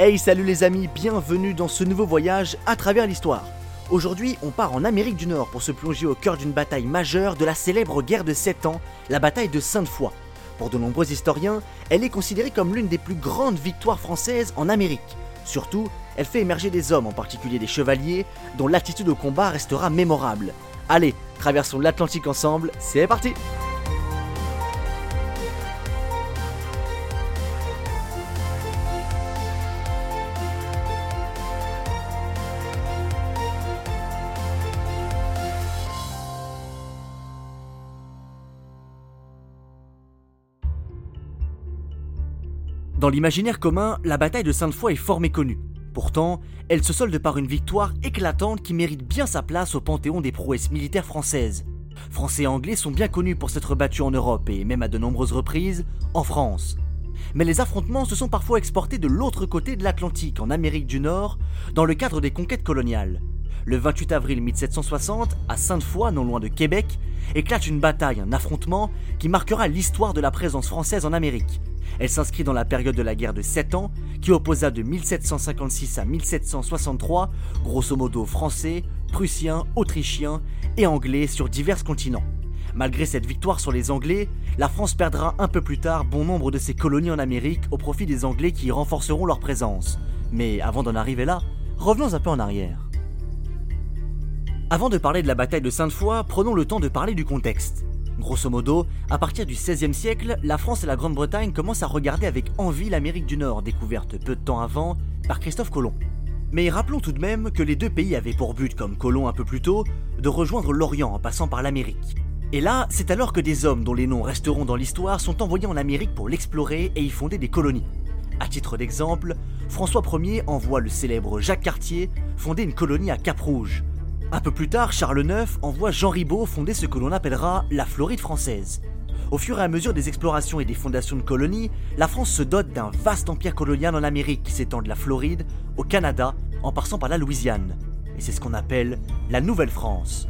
Hey salut les amis, bienvenue dans ce nouveau voyage à travers l'histoire. Aujourd'hui on part en Amérique du Nord pour se plonger au cœur d'une bataille majeure de la célèbre guerre de 7 ans, la bataille de Sainte-Foy. Pour de nombreux historiens, elle est considérée comme l'une des plus grandes victoires françaises en Amérique. Surtout, elle fait émerger des hommes, en particulier des chevaliers, dont l'attitude au combat restera mémorable. Allez, traversons l'Atlantique ensemble, c'est parti Dans l'imaginaire commun, la bataille de Sainte-Foy est fort méconnue. Pourtant, elle se solde par une victoire éclatante qui mérite bien sa place au panthéon des prouesses militaires françaises. Français et Anglais sont bien connus pour s'être battus en Europe et même à de nombreuses reprises en France. Mais les affrontements se sont parfois exportés de l'autre côté de l'Atlantique, en Amérique du Nord, dans le cadre des conquêtes coloniales. Le 28 avril 1760, à Sainte-Foy, non loin de Québec, éclate une bataille, un affrontement qui marquera l'histoire de la présence française en Amérique, elle s'inscrit dans la période de la guerre de 7 ans, qui opposa de 1756 à 1763, grosso modo français, prussiens, autrichiens et anglais sur divers continents. Malgré cette victoire sur les Anglais, la France perdra un peu plus tard bon nombre de ses colonies en Amérique au profit des Anglais qui y renforceront leur présence. Mais avant d'en arriver là, revenons un peu en arrière. Avant de parler de la bataille de Sainte-Foy, prenons le temps de parler du contexte. Grosso modo, à partir du XVIe siècle, la France et la Grande-Bretagne commencent à regarder avec envie l'Amérique du Nord, découverte peu de temps avant par Christophe Colomb. Mais rappelons tout de même que les deux pays avaient pour but, comme Colomb un peu plus tôt, de rejoindre l'Orient en passant par l'Amérique. Et là, c'est alors que des hommes dont les noms resteront dans l'histoire sont envoyés en Amérique pour l'explorer et y fonder des colonies. À titre d'exemple, François Ier envoie le célèbre Jacques Cartier fonder une colonie à Cap-Rouge, un peu plus tard, Charles IX envoie Jean Ribaud fonder ce que l'on appellera la Floride française. Au fur et à mesure des explorations et des fondations de colonies, la France se dote d'un vaste empire colonial en Amérique qui s'étend de la Floride au Canada en passant par la Louisiane. Et c'est ce qu'on appelle la Nouvelle-France.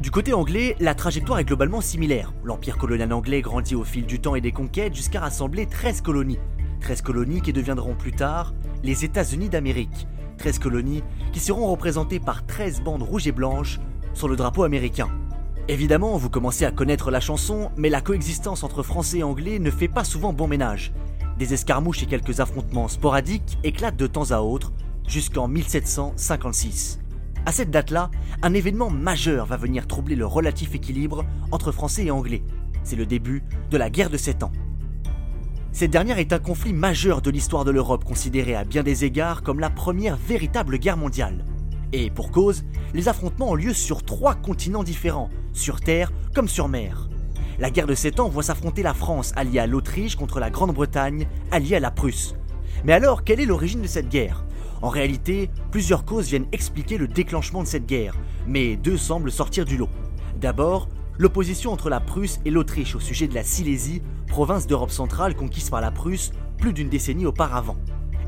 Du côté anglais, la trajectoire est globalement similaire. L'empire colonial anglais grandit au fil du temps et des conquêtes jusqu'à rassembler 13 colonies. 13 colonies qui deviendront plus tard les États-Unis d'Amérique, 13 colonies qui seront représentées par 13 bandes rouges et blanches sur le drapeau américain. Évidemment, vous commencez à connaître la chanson, mais la coexistence entre français et anglais ne fait pas souvent bon ménage. Des escarmouches et quelques affrontements sporadiques éclatent de temps à autre jusqu'en 1756. À cette date-là, un événement majeur va venir troubler le relatif équilibre entre français et anglais. C'est le début de la guerre de 7 ans. Cette dernière est un conflit majeur de l'histoire de l'Europe, considéré à bien des égards comme la première véritable guerre mondiale. Et pour cause, les affrontements ont lieu sur trois continents différents, sur terre comme sur mer. La guerre de 7 ans voit s'affronter la France alliée à l'Autriche contre la Grande-Bretagne alliée à la Prusse. Mais alors, quelle est l'origine de cette guerre? En réalité, plusieurs causes viennent expliquer le déclenchement de cette guerre, mais deux semblent sortir du lot. D'abord, l'opposition entre la Prusse et l'Autriche au sujet de la Silésie, province d'Europe centrale conquise par la Prusse plus d'une décennie auparavant.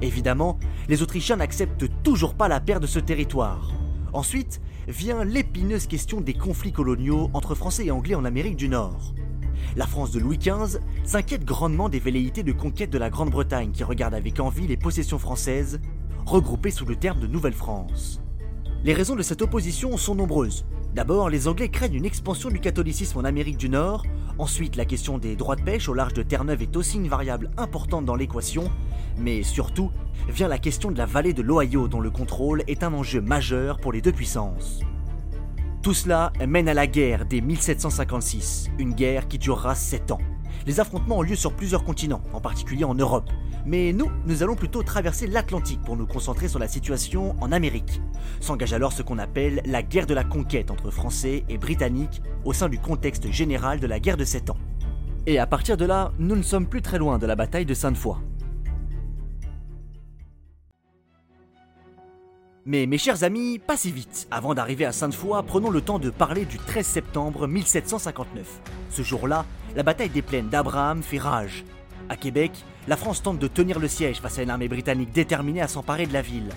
Évidemment, les Autrichiens n'acceptent toujours pas la perte de ce territoire. Ensuite vient l'épineuse question des conflits coloniaux entre Français et Anglais en Amérique du Nord. La France de Louis XV s'inquiète grandement des velléités de conquête de la Grande-Bretagne qui regarde avec envie les possessions françaises, regroupées sous le terme de Nouvelle-France. Les raisons de cette opposition sont nombreuses. D'abord, les Anglais craignent une expansion du catholicisme en Amérique du Nord. Ensuite, la question des droits de pêche au large de Terre-Neuve est aussi une variable importante dans l'équation. Mais surtout, vient la question de la vallée de l'Ohio dont le contrôle est un enjeu majeur pour les deux puissances. Tout cela mène à la guerre dès 1756, une guerre qui durera 7 ans. Les affrontements ont lieu sur plusieurs continents, en particulier en Europe. Mais nous, nous allons plutôt traverser l'Atlantique pour nous concentrer sur la situation en Amérique. S'engage alors ce qu'on appelle la guerre de la conquête entre Français et Britanniques au sein du contexte général de la guerre de 7 ans. Et à partir de là, nous ne sommes plus très loin de la bataille de Sainte-Foy. Mais mes chers amis, pas si vite. Avant d'arriver à Sainte-Foy, prenons le temps de parler du 13 septembre 1759. Ce jour-là, la bataille des plaines d'Abraham fait rage. À Québec, la France tente de tenir le siège face à une armée britannique déterminée à s'emparer de la ville.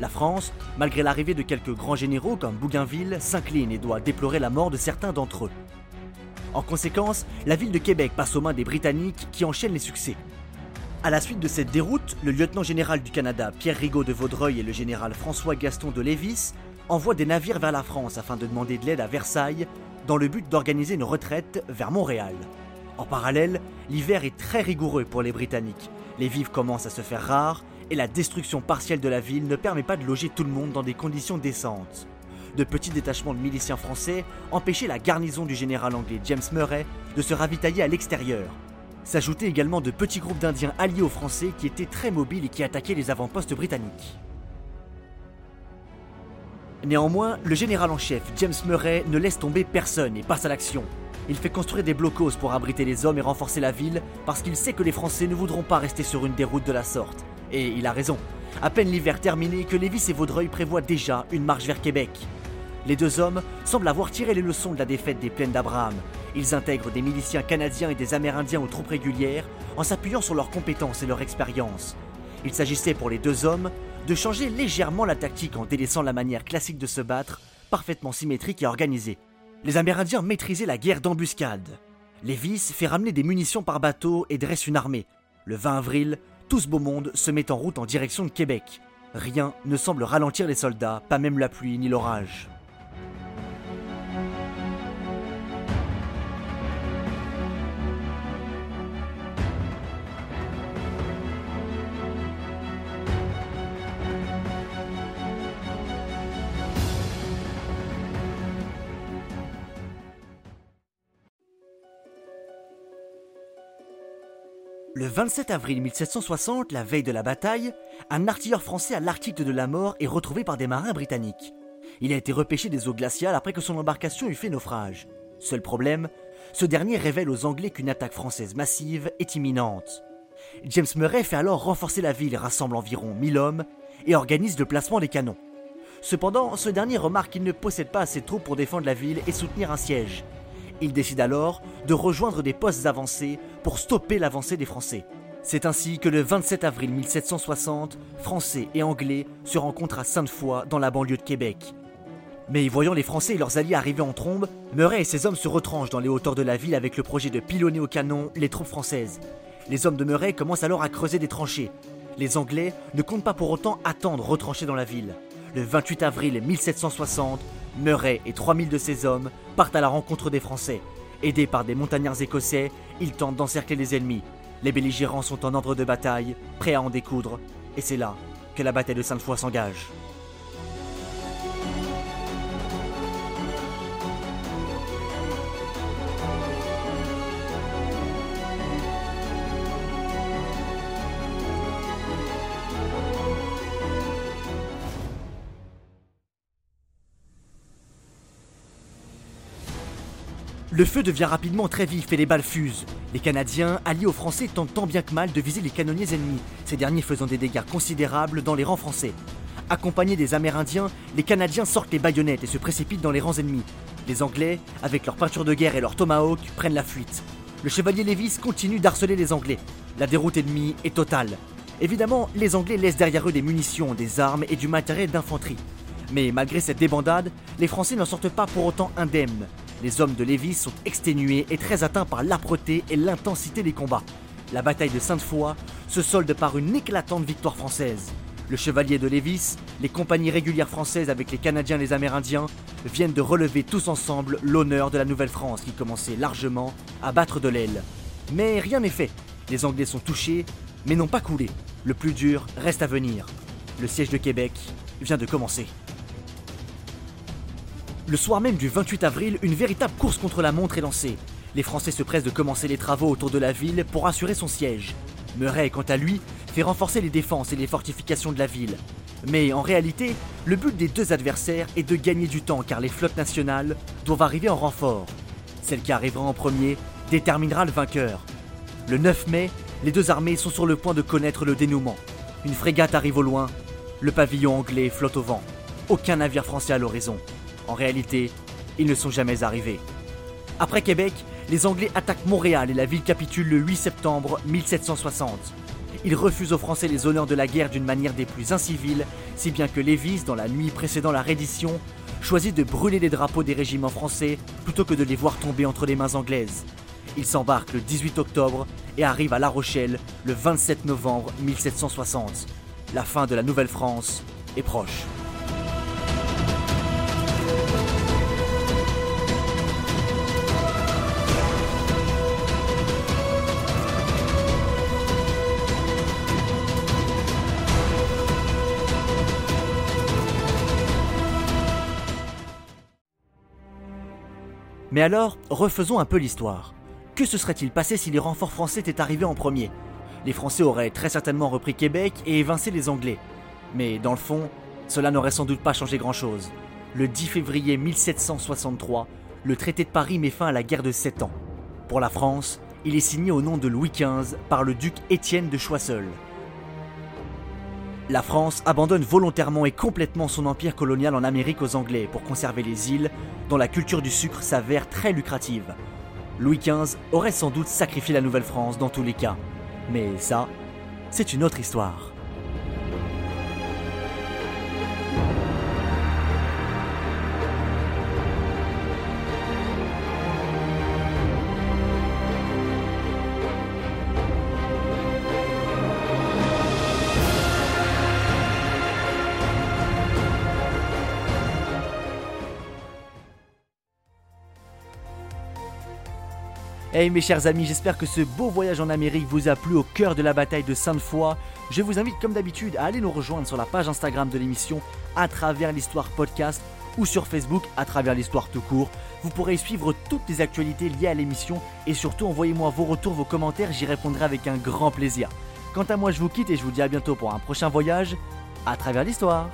La France, malgré l'arrivée de quelques grands généraux comme Bougainville, s'incline et doit déplorer la mort de certains d'entre eux. En conséquence, la ville de Québec passe aux mains des Britanniques qui enchaînent les succès. À la suite de cette déroute, le lieutenant général du Canada Pierre Rigaud de Vaudreuil et le général François Gaston de Lévis envoient des navires vers la France afin de demander de l'aide à Versailles dans le but d'organiser une retraite vers Montréal. En parallèle, l'hiver est très rigoureux pour les Britanniques. Les vivres commencent à se faire rares et la destruction partielle de la ville ne permet pas de loger tout le monde dans des conditions décentes. De petits détachements de miliciens français empêchaient la garnison du général anglais James Murray de se ravitailler à l'extérieur, S'ajoutaient également de petits groupes d'Indiens alliés aux Français qui étaient très mobiles et qui attaquaient les avant-postes britanniques. Néanmoins, le général en chef, James Murray, ne laisse tomber personne et passe à l'action. Il fait construire des blocos pour abriter les hommes et renforcer la ville parce qu'il sait que les Français ne voudront pas rester sur une déroute de la sorte. Et il a raison. À peine l'hiver terminé que Lévis et Vaudreuil prévoient déjà une marche vers Québec. Les deux hommes semblent avoir tiré les leçons de la défaite des plaines d'Abraham ils intègrent des miliciens canadiens et des Amérindiens aux troupes régulières en s'appuyant sur leurs compétences et leur expérience. Il s'agissait pour les deux hommes de changer légèrement la tactique en délaissant la manière classique de se battre, parfaitement symétrique et organisée. Les Amérindiens maîtrisaient la guerre d'embuscade. Lévis fait ramener des munitions par bateau et dresse une armée. Le 20 avril, tout ce beau monde se met en route en direction de Québec. Rien ne semble ralentir les soldats, pas même la pluie ni l'orage. Le 27 avril 1760, la veille de la bataille, un artilleur français à l'article de la mort est retrouvé par des marins britanniques. Il a été repêché des eaux glaciales après que son embarcation eut fait naufrage. Seul problème, ce dernier révèle aux Anglais qu'une attaque française massive est imminente. James Murray fait alors renforcer la ville, rassemble environ 1000 hommes et organise le placement des canons. Cependant, ce dernier remarque qu'il ne possède pas assez de troupes pour défendre la ville et soutenir un siège. Il décide alors de rejoindre des postes avancés pour stopper l'avancée des Français. C'est ainsi que le 27 avril 1760, Français et Anglais se rencontrent à Sainte-Foy dans la banlieue de Québec. Mais voyant les Français et leurs alliés arriver en trombe, Murray et ses hommes se retranchent dans les hauteurs de la ville avec le projet de pilonner au canon les troupes françaises. Les hommes de Murray commencent alors à creuser des tranchées. Les Anglais ne comptent pas pour autant attendre retranchés dans la ville. Le 28 avril 1760, Murray et 3000 de ses hommes partent à la rencontre des Français. Aidés par des montagnards écossais, ils tentent d'encercler les ennemis. Les belligérants sont en ordre de bataille, prêts à en découdre, et c'est là que la bataille de Sainte-Foy s'engage. Le feu devient rapidement très vif et les balles fusent. Les Canadiens, alliés aux Français, tentent tant bien que mal de viser les canonniers ennemis, ces derniers faisant des dégâts considérables dans les rangs français. Accompagnés des Amérindiens, les Canadiens sortent les baïonnettes et se précipitent dans les rangs ennemis. Les Anglais, avec leur peinture de guerre et leur tomahawk, prennent la fuite. Le chevalier Lévis continue d'harceler les Anglais. La déroute ennemie est totale. Évidemment, les Anglais laissent derrière eux des munitions, des armes et du matériel d'infanterie. Mais malgré cette débandade, les Français n'en sortent pas pour autant indemnes. Les hommes de Lévis sont exténués et très atteints par l'âpreté et l'intensité des combats. La bataille de Sainte-Foy se solde par une éclatante victoire française. Le chevalier de Lévis, les compagnies régulières françaises avec les Canadiens et les Amérindiens viennent de relever tous ensemble l'honneur de la Nouvelle-France qui commençait largement à battre de l'aile. Mais rien n'est fait. Les Anglais sont touchés, mais n'ont pas coulé. Le plus dur reste à venir. Le siège de Québec vient de commencer. Le soir même du 28 avril, une véritable course contre la montre est lancée. Les Français se pressent de commencer les travaux autour de la ville pour assurer son siège. Murray, quant à lui, fait renforcer les défenses et les fortifications de la ville. Mais en réalité, le but des deux adversaires est de gagner du temps car les flottes nationales doivent arriver en renfort. Celle qui arrivera en premier déterminera le vainqueur. Le 9 mai, les deux armées sont sur le point de connaître le dénouement. Une frégate arrive au loin, le pavillon anglais flotte au vent. Aucun navire français à l'horizon. En réalité, ils ne sont jamais arrivés. Après Québec, les Anglais attaquent Montréal et la ville capitule le 8 septembre 1760. Ils refusent aux Français les honneurs de la guerre d'une manière des plus inciviles, si bien que Lévis, dans la nuit précédant la reddition, choisit de brûler les drapeaux des régiments français plutôt que de les voir tomber entre les mains anglaises. Il s'embarque le 18 octobre et arrive à La Rochelle le 27 novembre 1760. La fin de la Nouvelle-France est proche. Mais alors, refaisons un peu l'histoire. Que se serait-il passé si les renforts français étaient arrivés en premier? Les Français auraient très certainement repris Québec et évincé les Anglais. Mais dans le fond, cela n'aurait sans doute pas changé grand-chose. Le 10 février 1763, le traité de Paris met fin à la guerre de 7 ans. Pour la France, il est signé au nom de Louis XV par le duc Étienne de Choiseul. La France abandonne volontairement et complètement son empire colonial en Amérique aux Anglais pour conserver les îles, dont la culture du sucre s'avère très lucrative. Louis XV aurait sans doute sacrifié la Nouvelle-France dans tous les cas. Mais ça, c'est une autre histoire. Hey mes chers amis, j'espère que ce beau voyage en Amérique vous a plu au cœur de la bataille de Sainte-Foy. Je vous invite comme d'habitude à aller nous rejoindre sur la page Instagram de l'émission à travers l'histoire podcast ou sur Facebook à travers l'histoire tout court. Vous pourrez suivre toutes les actualités liées à l'émission et surtout envoyez-moi vos retours, vos commentaires, j'y répondrai avec un grand plaisir. Quant à moi, je vous quitte et je vous dis à bientôt pour un prochain voyage à travers l'histoire.